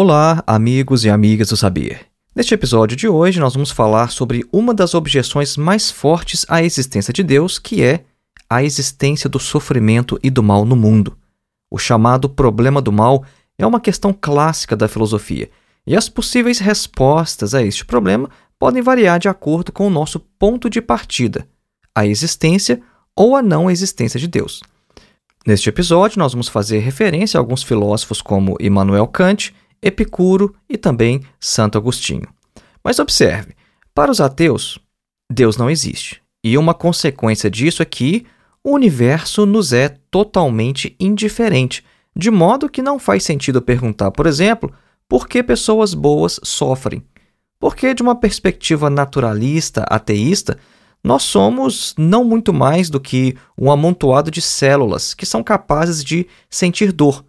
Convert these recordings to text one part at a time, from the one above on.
Olá, amigos e amigas do Saber. Neste episódio de hoje, nós vamos falar sobre uma das objeções mais fortes à existência de Deus, que é a existência do sofrimento e do mal no mundo. O chamado problema do mal é uma questão clássica da filosofia, e as possíveis respostas a este problema podem variar de acordo com o nosso ponto de partida, a existência ou a não existência de Deus. Neste episódio, nós vamos fazer referência a alguns filósofos como Immanuel Kant Epicuro e também Santo Agostinho. Mas observe, para os ateus, Deus não existe. E uma consequência disso é que o universo nos é totalmente indiferente, de modo que não faz sentido perguntar, por exemplo, por que pessoas boas sofrem. Porque, de uma perspectiva naturalista, ateísta, nós somos não muito mais do que um amontoado de células que são capazes de sentir dor,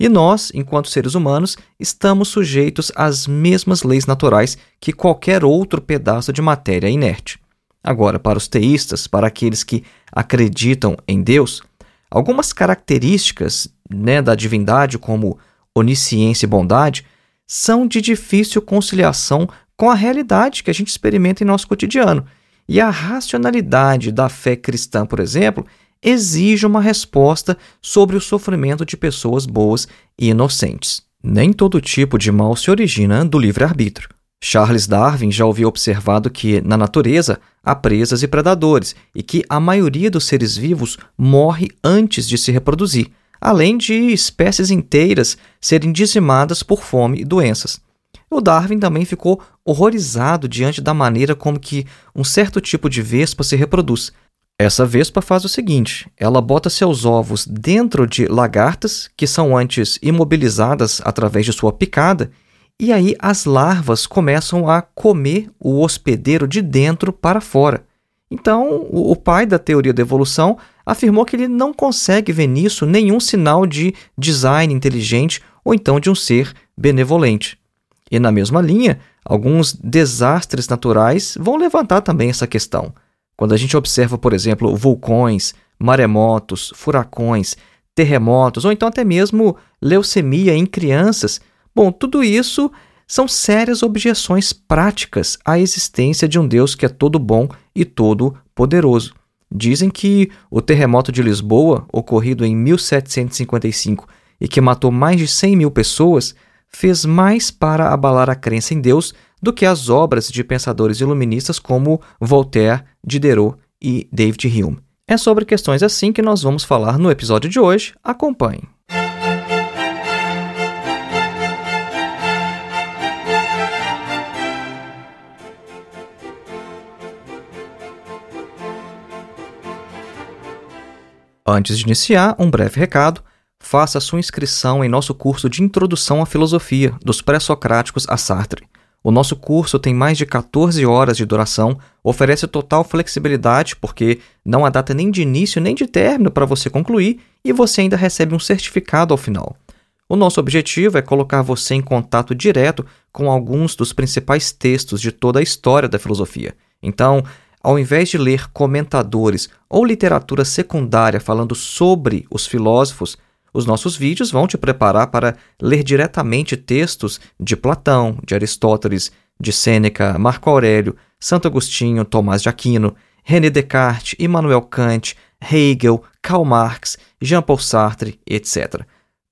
e nós, enquanto seres humanos, estamos sujeitos às mesmas leis naturais que qualquer outro pedaço de matéria inerte. Agora, para os teístas, para aqueles que acreditam em Deus, algumas características né, da divindade, como onisciência e bondade, são de difícil conciliação com a realidade que a gente experimenta em nosso cotidiano. E a racionalidade da fé cristã, por exemplo, exige uma resposta sobre o sofrimento de pessoas boas e inocentes. Nem todo tipo de mal se origina do livre-arbítrio. Charles Darwin já havia observado que, na natureza, há presas e predadores e que a maioria dos seres vivos morre antes de se reproduzir, além de espécies inteiras serem dizimadas por fome e doenças. O Darwin também ficou horrorizado diante da maneira como que um certo tipo de vespa se reproduz, essa vespa faz o seguinte: ela bota seus ovos dentro de lagartas, que são antes imobilizadas através de sua picada, e aí as larvas começam a comer o hospedeiro de dentro para fora. Então, o pai da teoria da evolução afirmou que ele não consegue ver nisso nenhum sinal de design inteligente ou então de um ser benevolente. E na mesma linha, alguns desastres naturais vão levantar também essa questão. Quando a gente observa, por exemplo, vulcões, maremotos, furacões, terremotos ou então até mesmo leucemia em crianças, bom, tudo isso são sérias objeções práticas à existência de um Deus que é todo bom e todo poderoso. Dizem que o terremoto de Lisboa, ocorrido em 1755 e que matou mais de 100 mil pessoas, fez mais para abalar a crença em Deus do que as obras de pensadores iluministas como Voltaire, Diderot e David Hume. É sobre questões assim que nós vamos falar no episódio de hoje. Acompanhe. Antes de iniciar, um breve recado. Faça sua inscrição em nosso curso de Introdução à Filosofia, dos Pré-Socráticos a Sartre. O nosso curso tem mais de 14 horas de duração, oferece total flexibilidade, porque não há data nem de início nem de término para você concluir e você ainda recebe um certificado ao final. O nosso objetivo é colocar você em contato direto com alguns dos principais textos de toda a história da filosofia. Então, ao invés de ler comentadores ou literatura secundária falando sobre os filósofos, os nossos vídeos vão te preparar para ler diretamente textos de Platão, de Aristóteles, de Sêneca, Marco Aurélio, Santo Agostinho, Tomás de Aquino, René Descartes, Immanuel Kant, Hegel, Karl Marx, Jean-Paul Sartre, etc.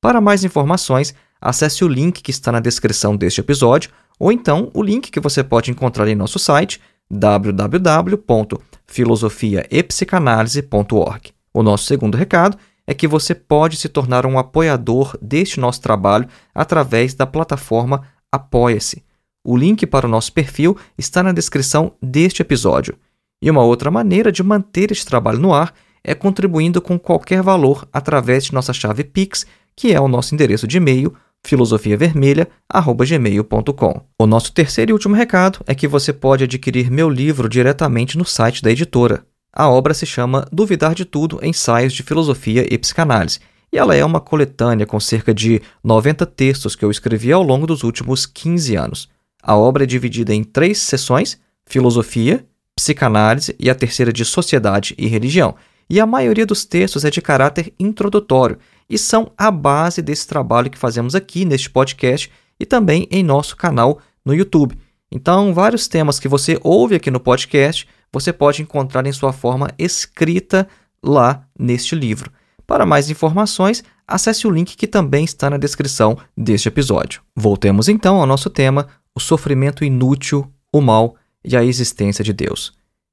Para mais informações, acesse o link que está na descrição deste episódio ou então o link que você pode encontrar em nosso site www.filosofiaepsicanalise.org. O nosso segundo recado é que você pode se tornar um apoiador deste nosso trabalho através da plataforma Apoia-se. O link para o nosso perfil está na descrição deste episódio. E uma outra maneira de manter este trabalho no ar é contribuindo com qualquer valor através de nossa chave Pix, que é o nosso endereço de e-mail filosofiavermelha@gmail.com. O nosso terceiro e último recado é que você pode adquirir meu livro diretamente no site da editora. A obra se chama Duvidar de Tudo: Ensaios de Filosofia e Psicanálise e ela é uma coletânea com cerca de 90 textos que eu escrevi ao longo dos últimos 15 anos. A obra é dividida em três sessões: filosofia, psicanálise e a terceira de sociedade e religião. E a maioria dos textos é de caráter introdutório e são a base desse trabalho que fazemos aqui neste podcast e também em nosso canal no YouTube. Então, vários temas que você ouve aqui no podcast, você pode encontrar em sua forma escrita lá neste livro. Para mais informações, acesse o link que também está na descrição deste episódio. Voltemos então ao nosso tema: o sofrimento inútil, o mal e a existência de Deus.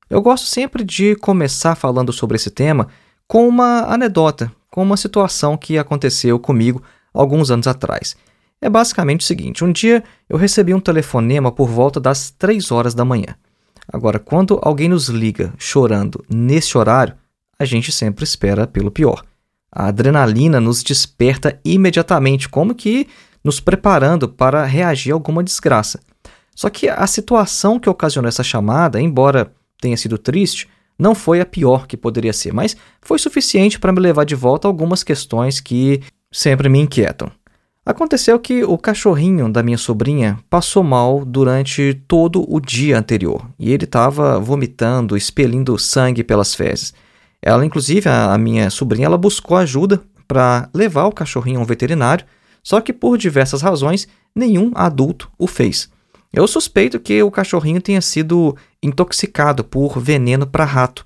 Eu gosto sempre de começar falando sobre esse tema com uma anedota, com uma situação que aconteceu comigo alguns anos atrás. É basicamente o seguinte: um dia eu recebi um telefonema por volta das 3 horas da manhã. Agora, quando alguém nos liga chorando nesse horário, a gente sempre espera pelo pior. A adrenalina nos desperta imediatamente, como que nos preparando para reagir a alguma desgraça. Só que a situação que ocasionou essa chamada, embora tenha sido triste, não foi a pior que poderia ser, mas foi suficiente para me levar de volta algumas questões que sempre me inquietam. Aconteceu que o cachorrinho da minha sobrinha passou mal durante todo o dia anterior e ele estava vomitando, expelindo sangue pelas fezes. Ela, inclusive, a, minha sobrinha, ela buscou ajuda para levar o cachorrinho a um veterinário, só que por diversas razões nenhum adulto o fez. Eu suspeito que o cachorrinho tenha sido intoxicado por veneno para rato.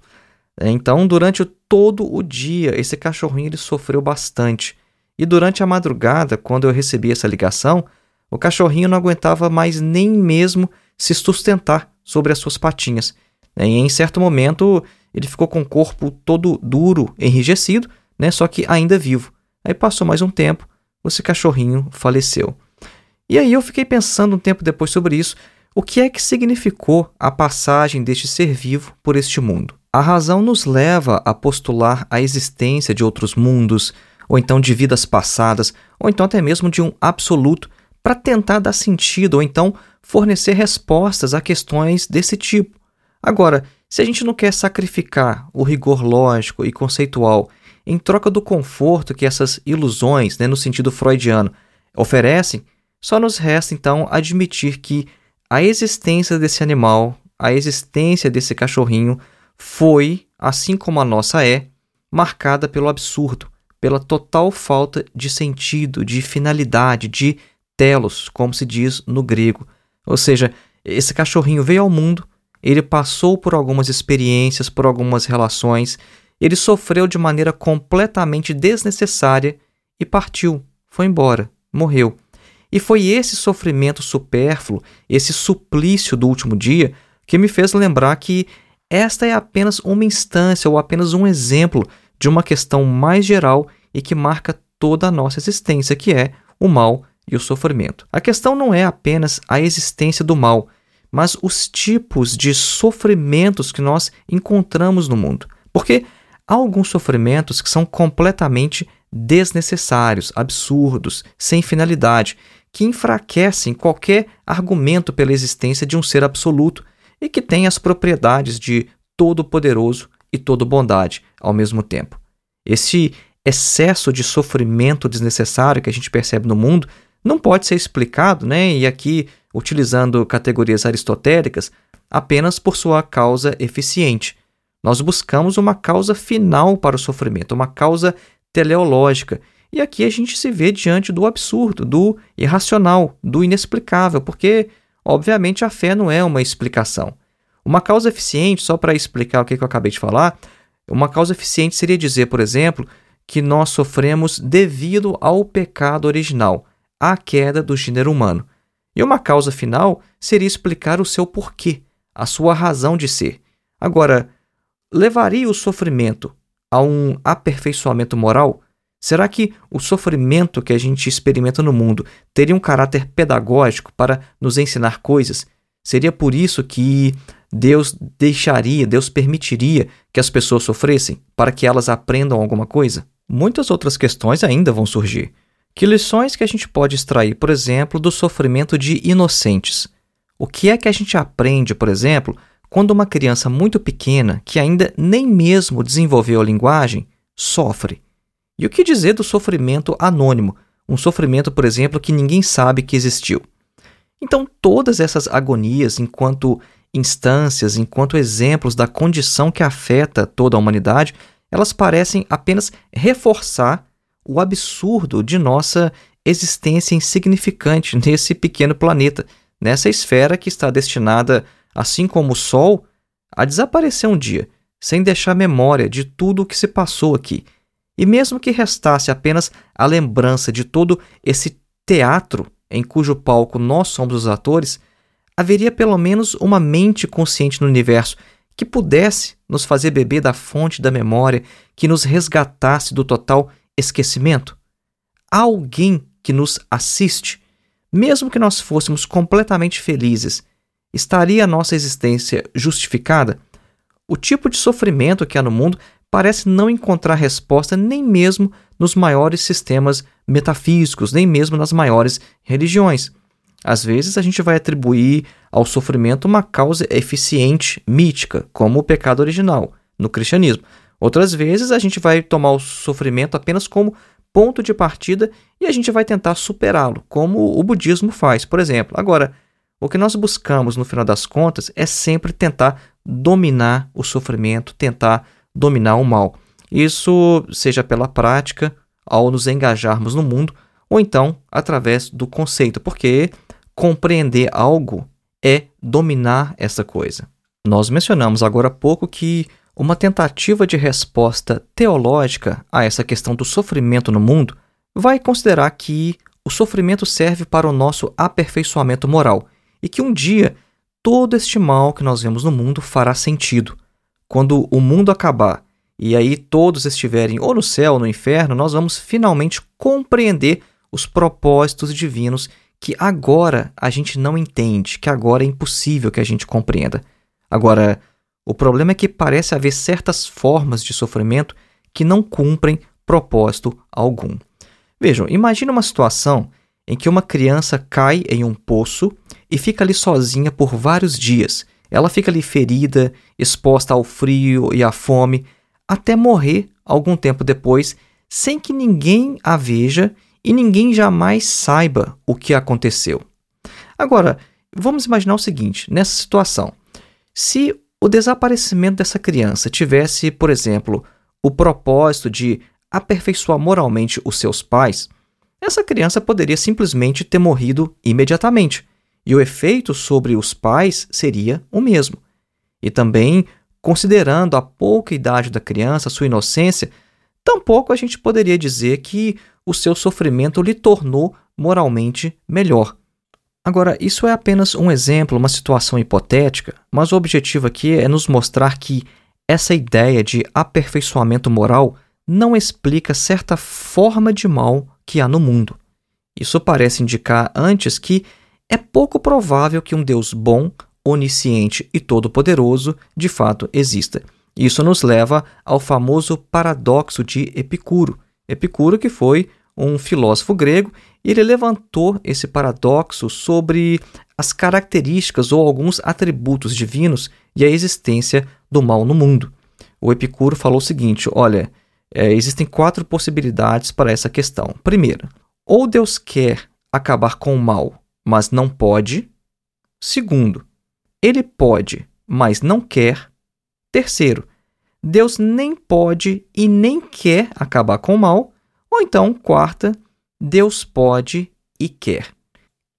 Então, durante todo o dia, esse cachorrinho ele sofreu bastante. E durante a madrugada, quando eu recebi essa ligação, o cachorrinho não aguentava mais nem mesmo se sustentar sobre as suas patinhas. E em certo momento, ele ficou com o corpo todo duro, enrijecido, né, só que ainda vivo. Aí passou mais um tempo, esse cachorrinho faleceu. E aí eu fiquei pensando um tempo depois sobre isso, o que é que significou a passagem deste ser vivo por este mundo? A razão nos leva a postular a existência de outros mundos, ou então de vidas passadas, ou então até mesmo de um absoluto, para tentar dar sentido ou então fornecer respostas a questões desse tipo. Agora, se a gente não quer sacrificar o rigor lógico e conceitual em troca do conforto que essas ilusões, né, no sentido freudiano, oferecem, só nos resta então admitir que a existência desse animal, a existência desse cachorrinho, foi, assim como a nossa é, marcada pelo absurdo, pela total falta de sentido, de finalidade, de telos, como se diz no grego. Ou seja, esse cachorrinho veio ao mundo ele passou por algumas experiências, por algumas relações, ele sofreu de maneira completamente desnecessária e partiu, foi embora, morreu. E foi esse sofrimento supérfluo, esse suplício do último dia, que me fez lembrar que esta é apenas uma instância ou apenas um exemplo de uma questão mais geral e que marca toda a nossa existência, que é o mal e o sofrimento. A questão não é apenas a existência do mal, mas os tipos de sofrimentos que nós encontramos no mundo. Porque há alguns sofrimentos que são completamente desnecessários, absurdos, sem finalidade, que enfraquecem qualquer argumento pela existência de um ser absoluto e que tem as propriedades de todo-poderoso e todo-bondade ao mesmo tempo. Esse excesso de sofrimento desnecessário que a gente percebe no mundo não pode ser explicado, né? E aqui utilizando categorias aristotélicas apenas por sua causa eficiente. Nós buscamos uma causa final para o sofrimento, uma causa teleológica. E aqui a gente se vê diante do absurdo, do irracional, do inexplicável, porque, obviamente, a fé não é uma explicação. Uma causa eficiente, só para explicar o que eu acabei de falar, uma causa eficiente seria dizer, por exemplo, que nós sofremos devido ao pecado original, à queda do gênero humano. E uma causa final seria explicar o seu porquê, a sua razão de ser. Agora, levaria o sofrimento a um aperfeiçoamento moral? Será que o sofrimento que a gente experimenta no mundo teria um caráter pedagógico para nos ensinar coisas? Seria por isso que Deus deixaria, Deus permitiria que as pessoas sofressem para que elas aprendam alguma coisa? Muitas outras questões ainda vão surgir. Que lições que a gente pode extrair, por exemplo, do sofrimento de inocentes? O que é que a gente aprende, por exemplo, quando uma criança muito pequena, que ainda nem mesmo desenvolveu a linguagem, sofre? E o que dizer do sofrimento anônimo, um sofrimento, por exemplo, que ninguém sabe que existiu? Então, todas essas agonias, enquanto instâncias, enquanto exemplos da condição que afeta toda a humanidade, elas parecem apenas reforçar o absurdo de nossa existência insignificante nesse pequeno planeta, nessa esfera que está destinada, assim como o Sol, a desaparecer um dia, sem deixar memória de tudo o que se passou aqui. E mesmo que restasse apenas a lembrança de todo esse teatro em cujo palco nós somos os atores, haveria pelo menos uma mente consciente no universo que pudesse nos fazer beber da fonte da memória que nos resgatasse do total esquecimento? Há alguém que nos assiste, mesmo que nós fôssemos completamente felizes, estaria a nossa existência justificada? O tipo de sofrimento que há no mundo parece não encontrar resposta nem mesmo nos maiores sistemas metafísicos, nem mesmo nas maiores religiões. Às vezes a gente vai atribuir ao sofrimento uma causa eficiente, mítica, como o pecado original, no cristianismo. Outras vezes a gente vai tomar o sofrimento apenas como ponto de partida e a gente vai tentar superá-lo, como o budismo faz, por exemplo. Agora, o que nós buscamos no final das contas é sempre tentar dominar o sofrimento, tentar dominar o mal. Isso seja pela prática, ao nos engajarmos no mundo, ou então através do conceito, porque compreender algo é dominar essa coisa. Nós mencionamos agora há pouco que uma tentativa de resposta teológica a essa questão do sofrimento no mundo vai considerar que o sofrimento serve para o nosso aperfeiçoamento moral e que um dia todo este mal que nós vemos no mundo fará sentido. Quando o mundo acabar e aí todos estiverem ou no céu ou no inferno, nós vamos finalmente compreender os propósitos divinos que agora a gente não entende, que agora é impossível que a gente compreenda. Agora, o problema é que parece haver certas formas de sofrimento que não cumprem propósito algum. Vejam, imagine uma situação em que uma criança cai em um poço e fica ali sozinha por vários dias. Ela fica ali ferida, exposta ao frio e à fome, até morrer algum tempo depois, sem que ninguém a veja e ninguém jamais saiba o que aconteceu. Agora, vamos imaginar o seguinte: nessa situação, se o desaparecimento dessa criança tivesse, por exemplo, o propósito de aperfeiçoar moralmente os seus pais, essa criança poderia simplesmente ter morrido imediatamente, e o efeito sobre os pais seria o mesmo. E também, considerando a pouca idade da criança, sua inocência, tampouco a gente poderia dizer que o seu sofrimento lhe tornou moralmente melhor. Agora, isso é apenas um exemplo, uma situação hipotética, mas o objetivo aqui é nos mostrar que essa ideia de aperfeiçoamento moral não explica certa forma de mal que há no mundo. Isso parece indicar antes que é pouco provável que um Deus bom, onisciente e todo-poderoso de fato exista. Isso nos leva ao famoso paradoxo de Epicuro. Epicuro que foi um filósofo grego, ele levantou esse paradoxo sobre as características ou alguns atributos divinos e a existência do mal no mundo. O Epicuro falou o seguinte: olha, é, existem quatro possibilidades para essa questão. Primeiro, ou Deus quer acabar com o mal, mas não pode. Segundo, ele pode, mas não quer. Terceiro, Deus nem pode e nem quer acabar com o mal. Ou então, quarta, Deus pode e quer.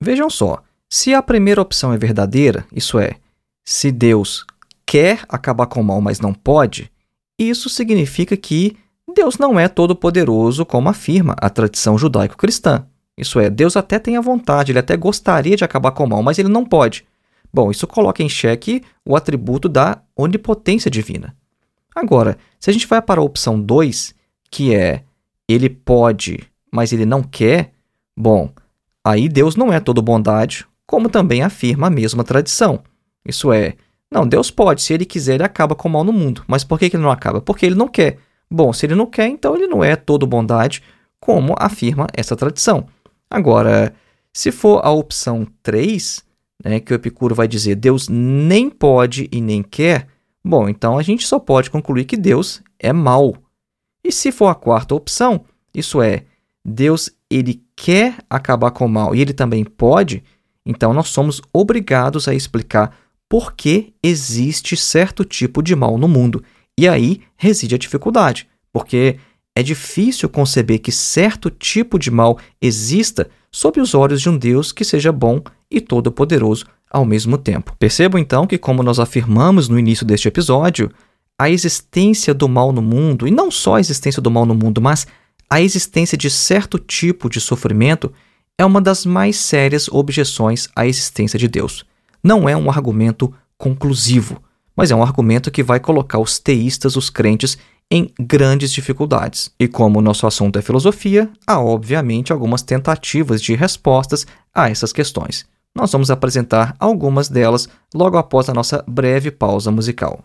Vejam só, se a primeira opção é verdadeira, isso é, se Deus quer acabar com o mal, mas não pode, isso significa que Deus não é todo-poderoso, como afirma a tradição judaico-cristã. Isso é, Deus até tem a vontade, ele até gostaria de acabar com o mal, mas ele não pode. Bom, isso coloca em xeque o atributo da onipotência divina. Agora, se a gente vai para a opção 2, que é ele pode, mas ele não quer, bom, aí Deus não é todo bondade, como também afirma a mesma tradição. Isso é, não, Deus pode, se ele quiser, ele acaba com o mal no mundo. Mas por que ele não acaba? Porque ele não quer. Bom, se ele não quer, então ele não é todo bondade, como afirma essa tradição. Agora, se for a opção 3, né, que o Epicuro vai dizer Deus nem pode e nem quer, bom, então a gente só pode concluir que Deus é mau. E se for a quarta opção, isso é, Deus ele quer acabar com o mal e ele também pode, então nós somos obrigados a explicar por que existe certo tipo de mal no mundo. E aí reside a dificuldade, porque é difícil conceber que certo tipo de mal exista sob os olhos de um Deus que seja bom e todo-poderoso ao mesmo tempo. Percebo então que, como nós afirmamos no início deste episódio, a existência do mal no mundo, e não só a existência do mal no mundo, mas a existência de certo tipo de sofrimento, é uma das mais sérias objeções à existência de Deus. Não é um argumento conclusivo, mas é um argumento que vai colocar os teístas, os crentes, em grandes dificuldades. E como o nosso assunto é filosofia, há obviamente algumas tentativas de respostas a essas questões. Nós vamos apresentar algumas delas logo após a nossa breve pausa musical.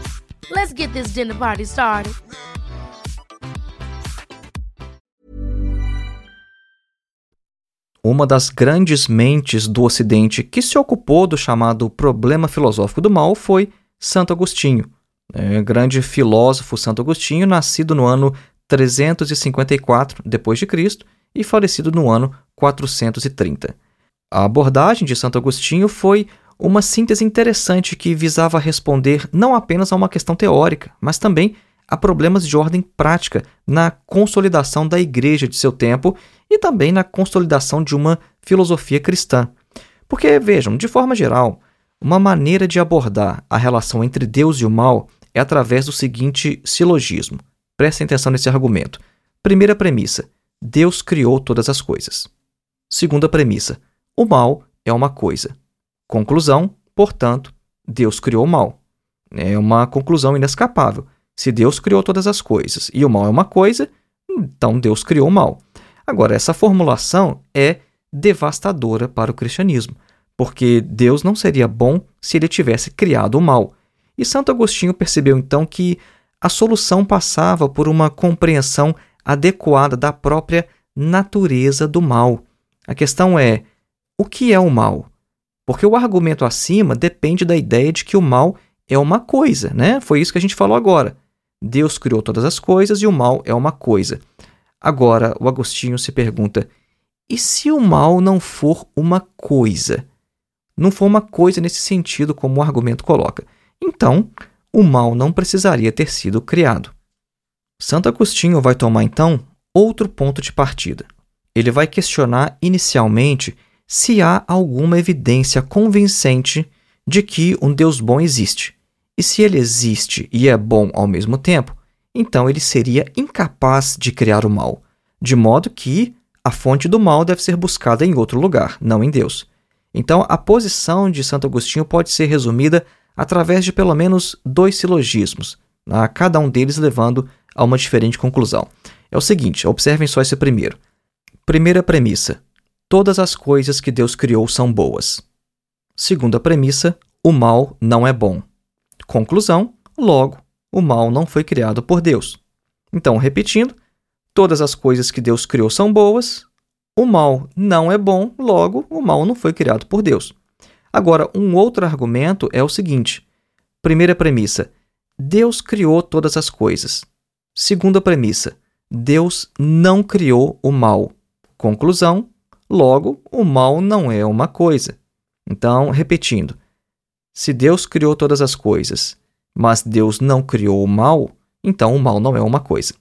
Let's get this dinner party started. uma das grandes mentes do Ocidente que se ocupou do chamado problema filosófico do mal foi Santo Agostinho. É, grande filósofo Santo Agostinho, nascido no ano 354 d.C. e falecido no ano 430. A abordagem de Santo Agostinho foi uma síntese interessante que visava responder não apenas a uma questão teórica, mas também a problemas de ordem prática na consolidação da igreja de seu tempo e também na consolidação de uma filosofia cristã. Porque, vejam, de forma geral, uma maneira de abordar a relação entre Deus e o mal é através do seguinte silogismo. Prestem atenção nesse argumento. Primeira premissa: Deus criou todas as coisas. Segunda premissa: o mal é uma coisa. Conclusão: portanto, Deus criou o mal. É uma conclusão inescapável. Se Deus criou todas as coisas e o mal é uma coisa, então Deus criou o mal. Agora, essa formulação é devastadora para o cristianismo, porque Deus não seria bom se ele tivesse criado o mal. E Santo Agostinho percebeu então que a solução passava por uma compreensão adequada da própria natureza do mal. A questão é: o que é o mal? Porque o argumento acima depende da ideia de que o mal é uma coisa, né? Foi isso que a gente falou agora. Deus criou todas as coisas e o mal é uma coisa. Agora, o Agostinho se pergunta: e se o mal não for uma coisa? Não for uma coisa nesse sentido, como o argumento coloca. Então, o mal não precisaria ter sido criado. Santo Agostinho vai tomar então outro ponto de partida. Ele vai questionar inicialmente se há alguma evidência convincente de que um Deus bom existe. E se ele existe e é bom ao mesmo tempo, então ele seria incapaz de criar o mal, de modo que a fonte do mal deve ser buscada em outro lugar, não em Deus. Então, a posição de Santo Agostinho pode ser resumida através de pelo menos dois silogismos, a cada um deles levando a uma diferente conclusão. É o seguinte, observem só esse primeiro. Primeira premissa: todas as coisas que Deus criou são boas. Segunda premissa: o mal não é bom. Conclusão: logo, o mal não foi criado por Deus. Então, repetindo, todas as coisas que Deus criou são boas, o mal não é bom, logo, o mal não foi criado por Deus. Agora, um outro argumento é o seguinte: primeira premissa, Deus criou todas as coisas. Segunda premissa, Deus não criou o mal. Conclusão, logo, o mal não é uma coisa. Então, repetindo, se Deus criou todas as coisas mas Deus não criou o mal, então o mal não é uma coisa.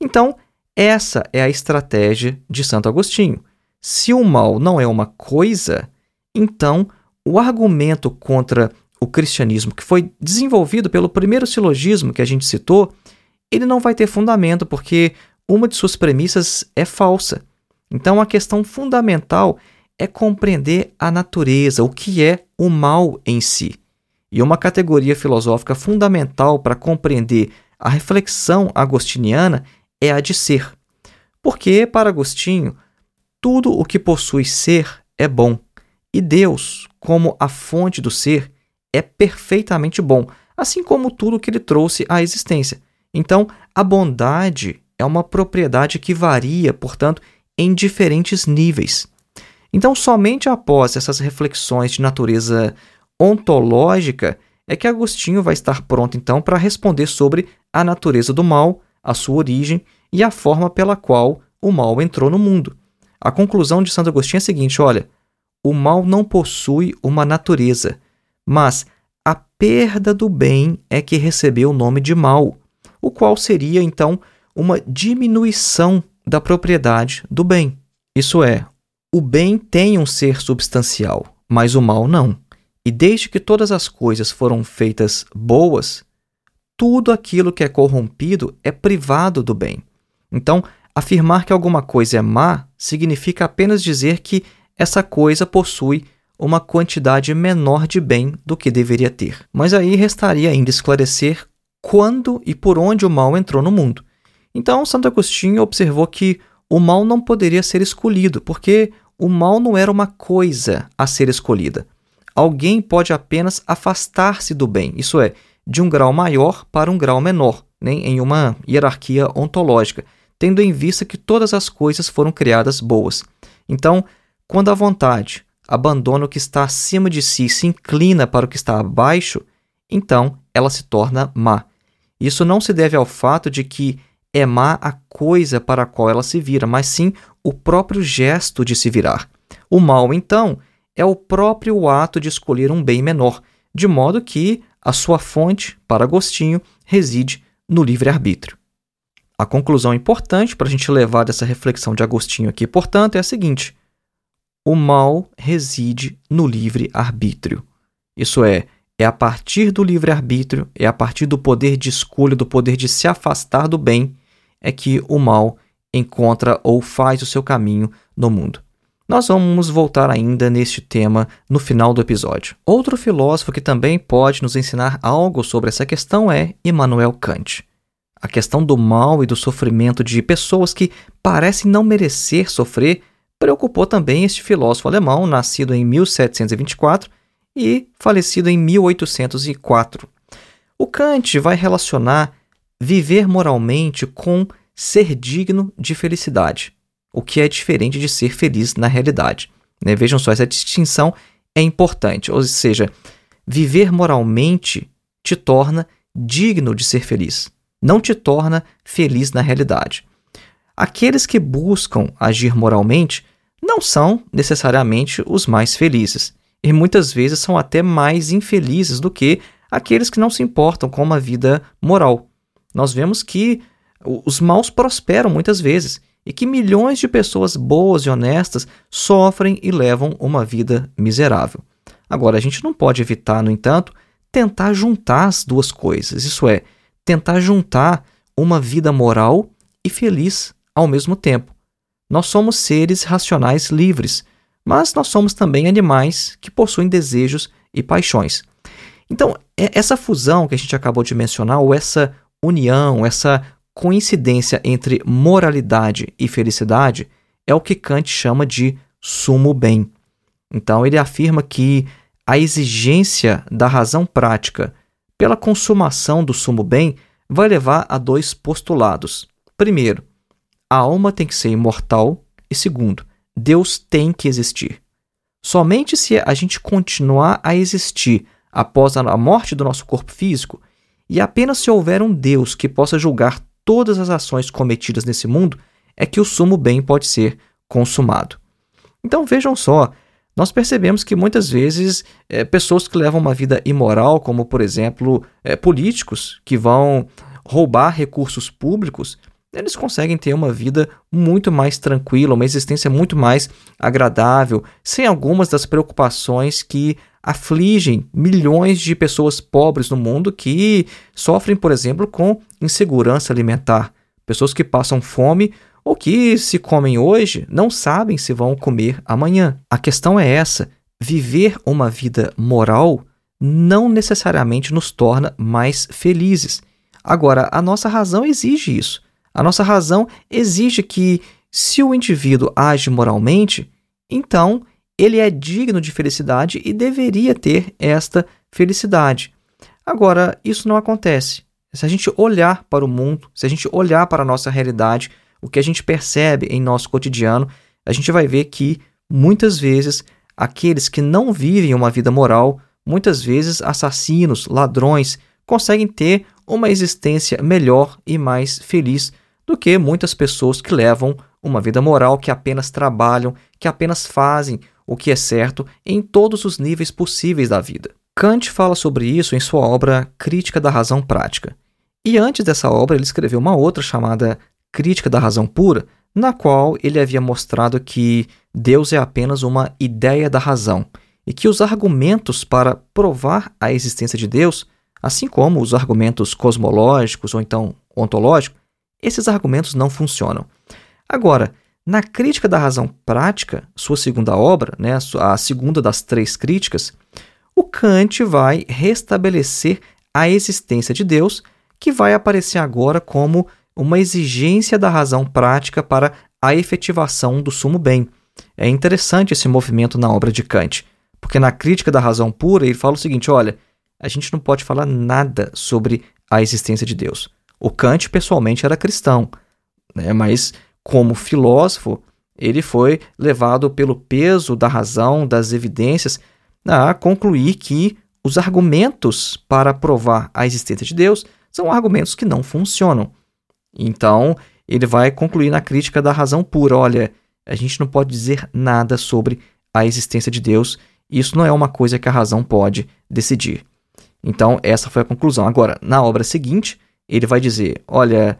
Então, essa é a estratégia de Santo Agostinho. Se o mal não é uma coisa, então o argumento contra o cristianismo que foi desenvolvido pelo primeiro silogismo que a gente citou, ele não vai ter fundamento porque uma de suas premissas é falsa. Então a questão fundamental é compreender a natureza, o que é o mal em si e uma categoria filosófica fundamental para compreender a reflexão agostiniana é a de ser. Porque, para Agostinho, tudo o que possui ser é bom, e Deus, como a fonte do ser, é perfeitamente bom, assim como tudo que ele trouxe à existência. Então, a bondade é uma propriedade que varia, portanto, em diferentes níveis. Então, somente após essas reflexões de natureza ontológica é que Agostinho vai estar pronto então para responder sobre a natureza do mal, a sua origem e a forma pela qual o mal entrou no mundo. A conclusão de Santo Agostinho é a seguinte: olha, o mal não possui uma natureza, mas a perda do bem é que recebeu o nome de mal, o qual seria então uma diminuição da propriedade do bem. Isso é, o bem tem um ser substancial, mas o mal não. E desde que todas as coisas foram feitas boas, tudo aquilo que é corrompido é privado do bem. Então, afirmar que alguma coisa é má significa apenas dizer que essa coisa possui uma quantidade menor de bem do que deveria ter. Mas aí restaria ainda esclarecer quando e por onde o mal entrou no mundo. Então, Santo Agostinho observou que o mal não poderia ser escolhido, porque o mal não era uma coisa a ser escolhida alguém pode apenas afastar-se do bem, isso é, de um grau maior para um grau menor, né, em uma hierarquia ontológica, tendo em vista que todas as coisas foram criadas boas. Então, Quando a vontade abandona o que está acima de si e se inclina para o que está abaixo, então ela se torna má. Isso não se deve ao fato de que é má a coisa para a qual ela se vira, mas sim o próprio gesto de se virar. O mal, então, é o próprio ato de escolher um bem menor, de modo que a sua fonte, para Agostinho, reside no livre-arbítrio. A conclusão importante para a gente levar dessa reflexão de Agostinho aqui, portanto, é a seguinte: o mal reside no livre-arbítrio. Isso é, é a partir do livre-arbítrio, é a partir do poder de escolha, do poder de se afastar do bem, é que o mal encontra ou faz o seu caminho no mundo. Nós vamos voltar ainda neste tema no final do episódio. Outro filósofo que também pode nos ensinar algo sobre essa questão é Immanuel Kant. A questão do mal e do sofrimento de pessoas que parecem não merecer sofrer preocupou também este filósofo alemão, nascido em 1724 e falecido em 1804. O Kant vai relacionar viver moralmente com ser digno de felicidade o que é diferente de ser feliz na realidade. Né? Vejam só, essa distinção é importante, ou seja, viver moralmente te torna digno de ser feliz, não te torna feliz na realidade. Aqueles que buscam agir moralmente não são necessariamente os mais felizes, e muitas vezes são até mais infelizes do que aqueles que não se importam com uma vida moral. Nós vemos que os maus prosperam muitas vezes e que milhões de pessoas boas e honestas sofrem e levam uma vida miserável. Agora, a gente não pode evitar, no entanto, tentar juntar as duas coisas, isso é, tentar juntar uma vida moral e feliz ao mesmo tempo. Nós somos seres racionais livres, mas nós somos também animais que possuem desejos e paixões. Então, é, essa fusão que a gente acabou de mencionar, ou essa união, essa coincidência entre moralidade e felicidade é o que Kant chama de sumo bem. Então, ele afirma que a exigência da razão prática pela consumação do sumo bem vai levar a dois postulados. Primeiro, a alma tem que ser imortal, e segundo, Deus tem que existir. Somente se a gente continuar a existir após a morte do nosso corpo físico, e apenas se houver um Deus que possa julgar todas as ações cometidas nesse mundo, é que o sumo bem pode ser consumado. Então vejam só, nós percebemos que muitas vezes é, pessoas que levam uma vida imoral, como por exemplo é, políticos que vão roubar recursos públicos, eles conseguem ter uma vida muito mais tranquila, uma existência muito mais agradável, sem algumas das preocupações que afligem milhões de pessoas pobres no mundo que sofrem, por exemplo, com insegurança alimentar. Pessoas que passam fome ou que, se comem hoje, não sabem se vão comer amanhã. A questão é essa: viver uma vida moral não necessariamente nos torna mais felizes. Agora, a nossa razão exige isso. A nossa razão exige que, se o indivíduo age moralmente, então ele é digno de felicidade e deveria ter esta felicidade. Agora, isso não acontece. Se a gente olhar para o mundo, se a gente olhar para a nossa realidade, o que a gente percebe em nosso cotidiano, a gente vai ver que muitas vezes aqueles que não vivem uma vida moral, muitas vezes assassinos, ladrões, conseguem ter uma existência melhor e mais feliz do que muitas pessoas que levam uma vida moral, que apenas trabalham, que apenas fazem o que é certo em todos os níveis possíveis da vida. Kant fala sobre isso em sua obra Crítica da Razão Prática. E antes dessa obra, ele escreveu uma outra chamada Crítica da Razão Pura, na qual ele havia mostrado que Deus é apenas uma ideia da razão e que os argumentos para provar a existência de Deus, assim como os argumentos cosmológicos ou então ontológicos, esses argumentos não funcionam. Agora, na Crítica da Razão Prática, sua segunda obra, né, a segunda das três críticas, o Kant vai restabelecer a existência de Deus, que vai aparecer agora como uma exigência da razão prática para a efetivação do sumo bem. É interessante esse movimento na obra de Kant, porque na Crítica da Razão Pura ele fala o seguinte: olha, a gente não pode falar nada sobre a existência de Deus. O Kant pessoalmente era cristão, né, mas como filósofo, Ele foi levado pelo peso da razão, das evidências, a concluir que os argumentos para provar a existência de Deus são argumentos que não funcionam. Então, ele vai concluir na crítica da razão pura: olha, a gente não pode dizer nada sobre a existência de Deus, isso não é uma coisa que a razão pode decidir. Então, essa foi a conclusão. Agora, na obra seguinte, ele vai dizer: olha,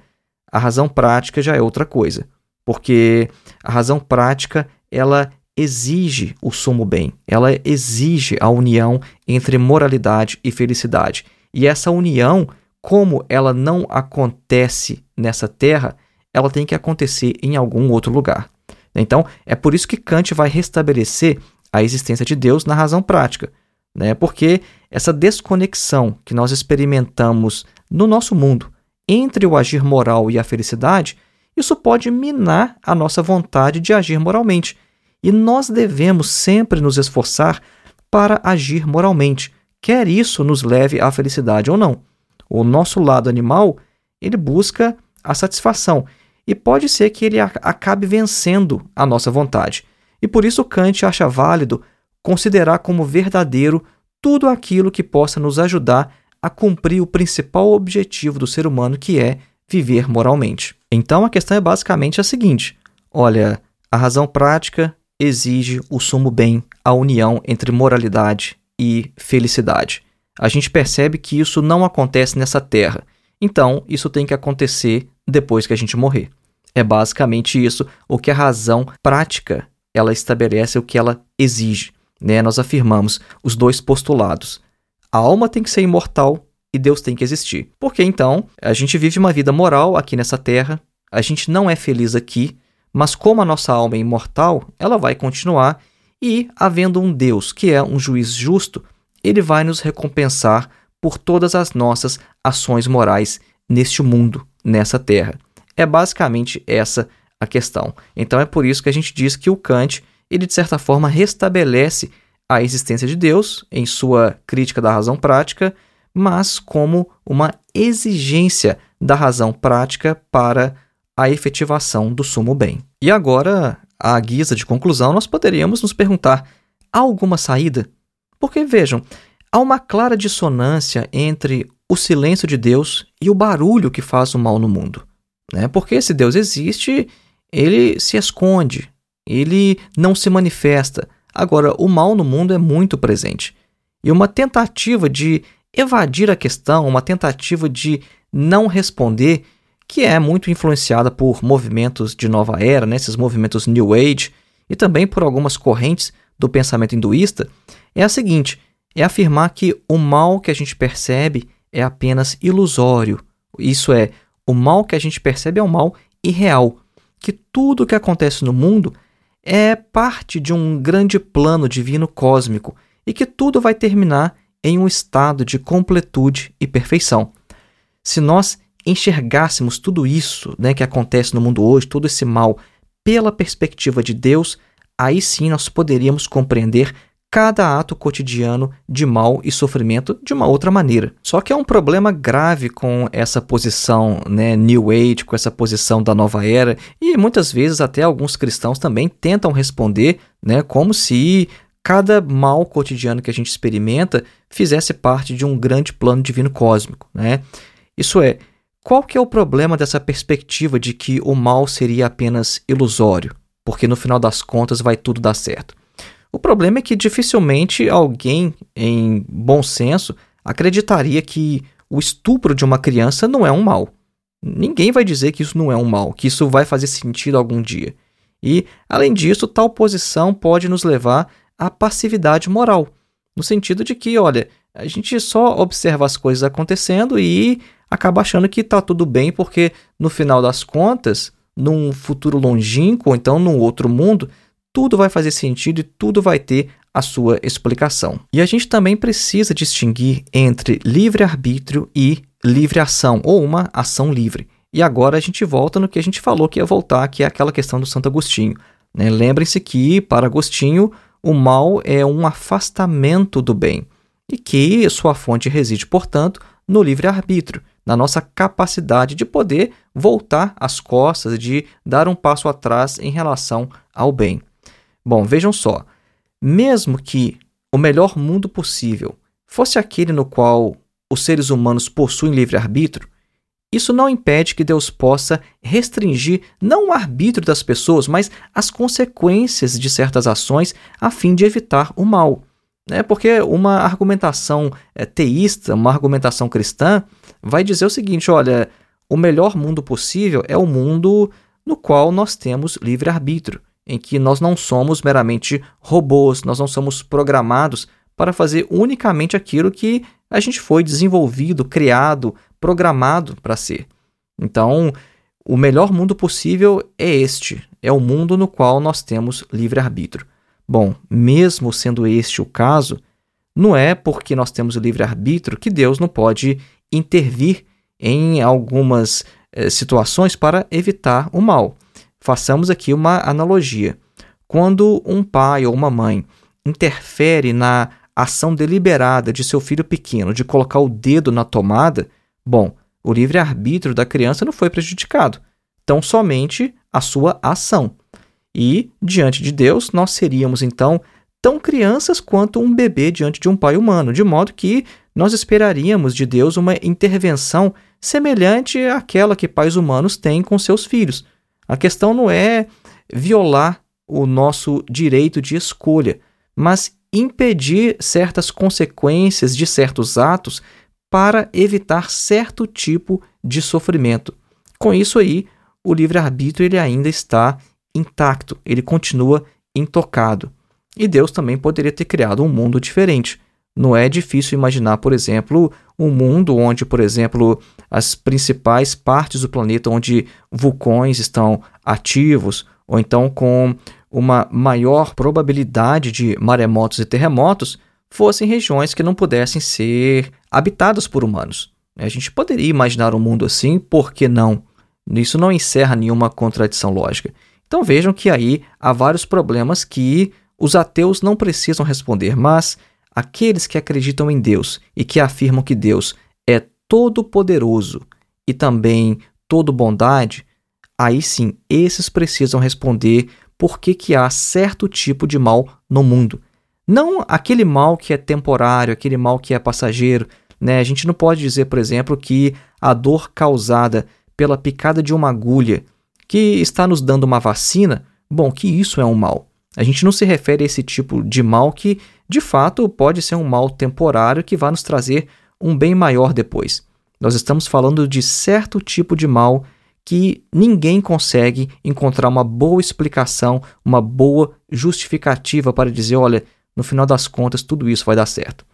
a razão prática já é outra coisa, porque a razão prática ela exige o sumo bem, ela exige a união entre moralidade e felicidade. E essa união, como ela não acontece nessa terra, ela tem que acontecer em algum outro lugar. Então, é por isso que Kant vai restabelecer a existência de Deus na razão prática, né? Porque essa desconexão que nós experimentamos no nosso mundo entre o agir moral e a felicidade, isso pode minar a nossa vontade de agir moralmente e nós devemos sempre nos esforçar para agir moralmente, quer isso nos leve à felicidade ou não. O nosso lado animal, ele busca a satisfação e pode ser que ele acabe vencendo a nossa vontade. E por isso Kant acha válido considerar como verdadeiro tudo aquilo que possa nos ajudar a cumprir o principal objetivo do ser humano, que é viver moralmente. Então a questão é basicamente a seguinte: olha, a razão prática exige o sumo bem, a união entre moralidade e felicidade. A gente percebe que isso não acontece nessa terra. Então, isso tem que acontecer depois que a gente morrer. É basicamente isso o que a razão prática ela estabelece o que ela exige. Né? Nós afirmamos os dois postulados. A alma tem que ser imortal e Deus tem que existir. Porque então a gente vive uma vida moral aqui nessa terra, a gente não é feliz aqui, mas como a nossa alma é imortal, ela vai continuar e, havendo um Deus que é um juiz justo, ele vai nos recompensar por todas as nossas ações morais neste mundo, nessa terra. É basicamente essa a questão. Então é por isso que a gente diz que o Kant, ele de certa forma restabelece a existência de Deus em sua crítica da razão prática, mas como uma exigência da razão prática para a efetivação do sumo bem. E agora, à guisa de conclusão, nós poderíamos nos perguntar: há alguma saída? Porque vejam, há uma clara dissonância entre o silêncio de Deus e o barulho que faz o mal no mundo. Né? Porque se Deus existe, ele se esconde, ele não se manifesta. Agora, o mal no mundo é muito presente. E uma tentativa de evadir a questão, uma tentativa de não responder, que é muito influenciada por movimentos de nova era, né, esses movimentos New Age, e também por algumas correntes do pensamento hinduísta, é a seguinte: é afirmar que o mal que a gente percebe é apenas ilusório. Isso é, o mal que a gente percebe é um mal irreal, que tudo o que acontece no mundo é parte de um grande plano divino cósmico e que tudo vai terminar em um estado de completude e perfeição. Se nós enxergássemos tudo isso né, que acontece no mundo hoje, todo esse mal, pela perspectiva de Deus, aí sim nós poderíamos compreender cada ato cotidiano de mal e sofrimento de uma outra maneira. Só que é um problema grave com essa posição né, New Age, com essa posição da nova era, e muitas vezes até alguns cristãos também tentam responder né, como se cada mal cotidiano que a gente experimenta fizesse parte de um grande plano divino cósmico. Né? Isso é, qual que é o problema dessa perspectiva de que o mal seria apenas ilusório, porque no final das contas vai tudo dar certo? O problema é que dificilmente alguém em bom senso acreditaria que o estupro de uma criança não é um mal. Ninguém vai dizer que isso não é um mal, que isso vai fazer sentido algum dia. E, além disso, tal posição pode nos levar à passividade moral, no sentido de que, olha, a gente só observa as coisas acontecendo e acaba achando que está tudo bem, porque no final das contas, num futuro longínquo, ou então num outro mundo, tudo vai fazer sentido e tudo vai ter a sua explicação. E a gente também precisa distinguir entre livre-arbítrio e livre ação, ou uma ação livre. E agora a gente volta no que a gente falou que ia voltar, que é aquela questão do Santo Agostinho. Né? Lembrem-se que, para Agostinho, o mal é um afastamento do bem e que sua fonte reside, portanto, no livre-arbítrio na nossa capacidade de poder voltar as costas, de dar um passo atrás em relação ao bem. Bom, vejam só, mesmo que o melhor mundo possível fosse aquele no qual os seres humanos possuem livre-arbítrio, isso não impede que Deus possa restringir não o arbítrio das pessoas, mas as consequências de certas ações a fim de evitar o mal. É porque uma argumentação é, teísta, uma argumentação cristã, vai dizer o seguinte: olha, o melhor mundo possível é o mundo no qual nós temos livre-arbítrio, em que nós não somos meramente robôs, nós não somos programados para fazer unicamente aquilo que a gente foi desenvolvido, criado, programado para ser. Então, o melhor mundo possível é este, é o mundo no qual nós temos livre-arbítrio. Bom, mesmo sendo este o caso, não é porque nós temos livre-arbítrio que Deus não pode intervir em algumas eh, situações para evitar o mal. Façamos aqui uma analogia. Quando um pai ou uma mãe interfere na ação deliberada de seu filho pequeno de colocar o dedo na tomada, bom, o livre-arbítrio da criança não foi prejudicado, tão somente a sua ação. E, diante de Deus, nós seríamos então tão crianças quanto um bebê diante de um pai humano, de modo que nós esperaríamos de Deus uma intervenção semelhante àquela que pais humanos têm com seus filhos. A questão não é violar o nosso direito de escolha, mas impedir certas consequências de certos atos para evitar certo tipo de sofrimento. Com isso aí, o livre-arbítrio ele ainda está intacto, ele continua intocado. E Deus também poderia ter criado um mundo diferente. Não é difícil imaginar, por exemplo, um mundo onde, por exemplo, as principais partes do planeta onde vulcões estão ativos, ou então com uma maior probabilidade de maremotos e terremotos fossem regiões que não pudessem ser habitadas por humanos. A gente poderia imaginar um mundo assim, por que não? Isso não encerra nenhuma contradição lógica. Então vejam que aí há vários problemas que os ateus não precisam responder, mas aqueles que acreditam em Deus e que afirmam que Deus é todo-poderoso e também todo bondade, aí sim, esses precisam responder por que, que há certo tipo de mal no mundo. Não aquele mal que é temporário, aquele mal que é passageiro. Né? A gente não pode dizer, por exemplo, que a dor causada pela picada de uma agulha que está nos dando uma vacina, bom, que isso é um mal. A gente não se refere a esse tipo de mal que, de fato, pode ser um mal temporário que vai nos trazer um bem maior depois. Nós estamos falando de certo tipo de mal que ninguém consegue encontrar uma boa explicação, uma boa justificativa para dizer, olha, no final das contas tudo isso vai dar certo.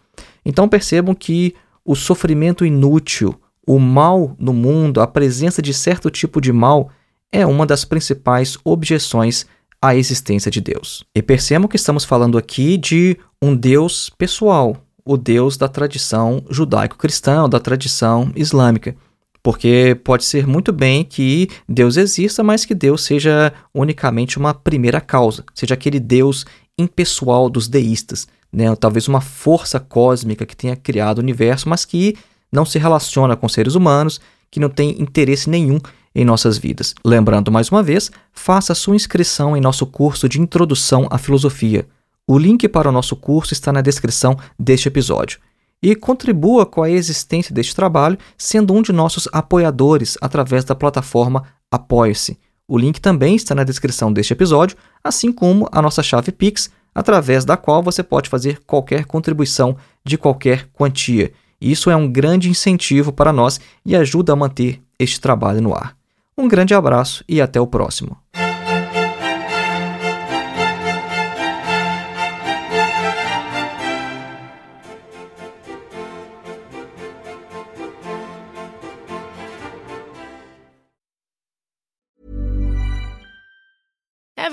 Então percebam que o sofrimento inútil, o mal no mundo, a presença de certo tipo de mal é uma das principais objeções à existência de Deus. E percebam que estamos falando aqui de um Deus pessoal, o Deus da tradição judaico-cristã, da tradição islâmica. Porque pode ser muito bem que Deus exista, mas que Deus seja unicamente uma primeira causa, seja aquele Deus impessoal dos deístas, né? talvez uma força cósmica que tenha criado o universo, mas que não se relaciona com seres humanos, que não tem interesse nenhum em nossas vidas. Lembrando mais uma vez, faça sua inscrição em nosso curso de Introdução à Filosofia. O link para o nosso curso está na descrição deste episódio e contribua com a existência deste trabalho sendo um de nossos apoiadores através da plataforma Apoie-se. O link também está na descrição deste episódio, assim como a nossa chave Pix, através da qual você pode fazer qualquer contribuição de qualquer quantia. Isso é um grande incentivo para nós e ajuda a manter este trabalho no ar. Um grande abraço e até o próximo.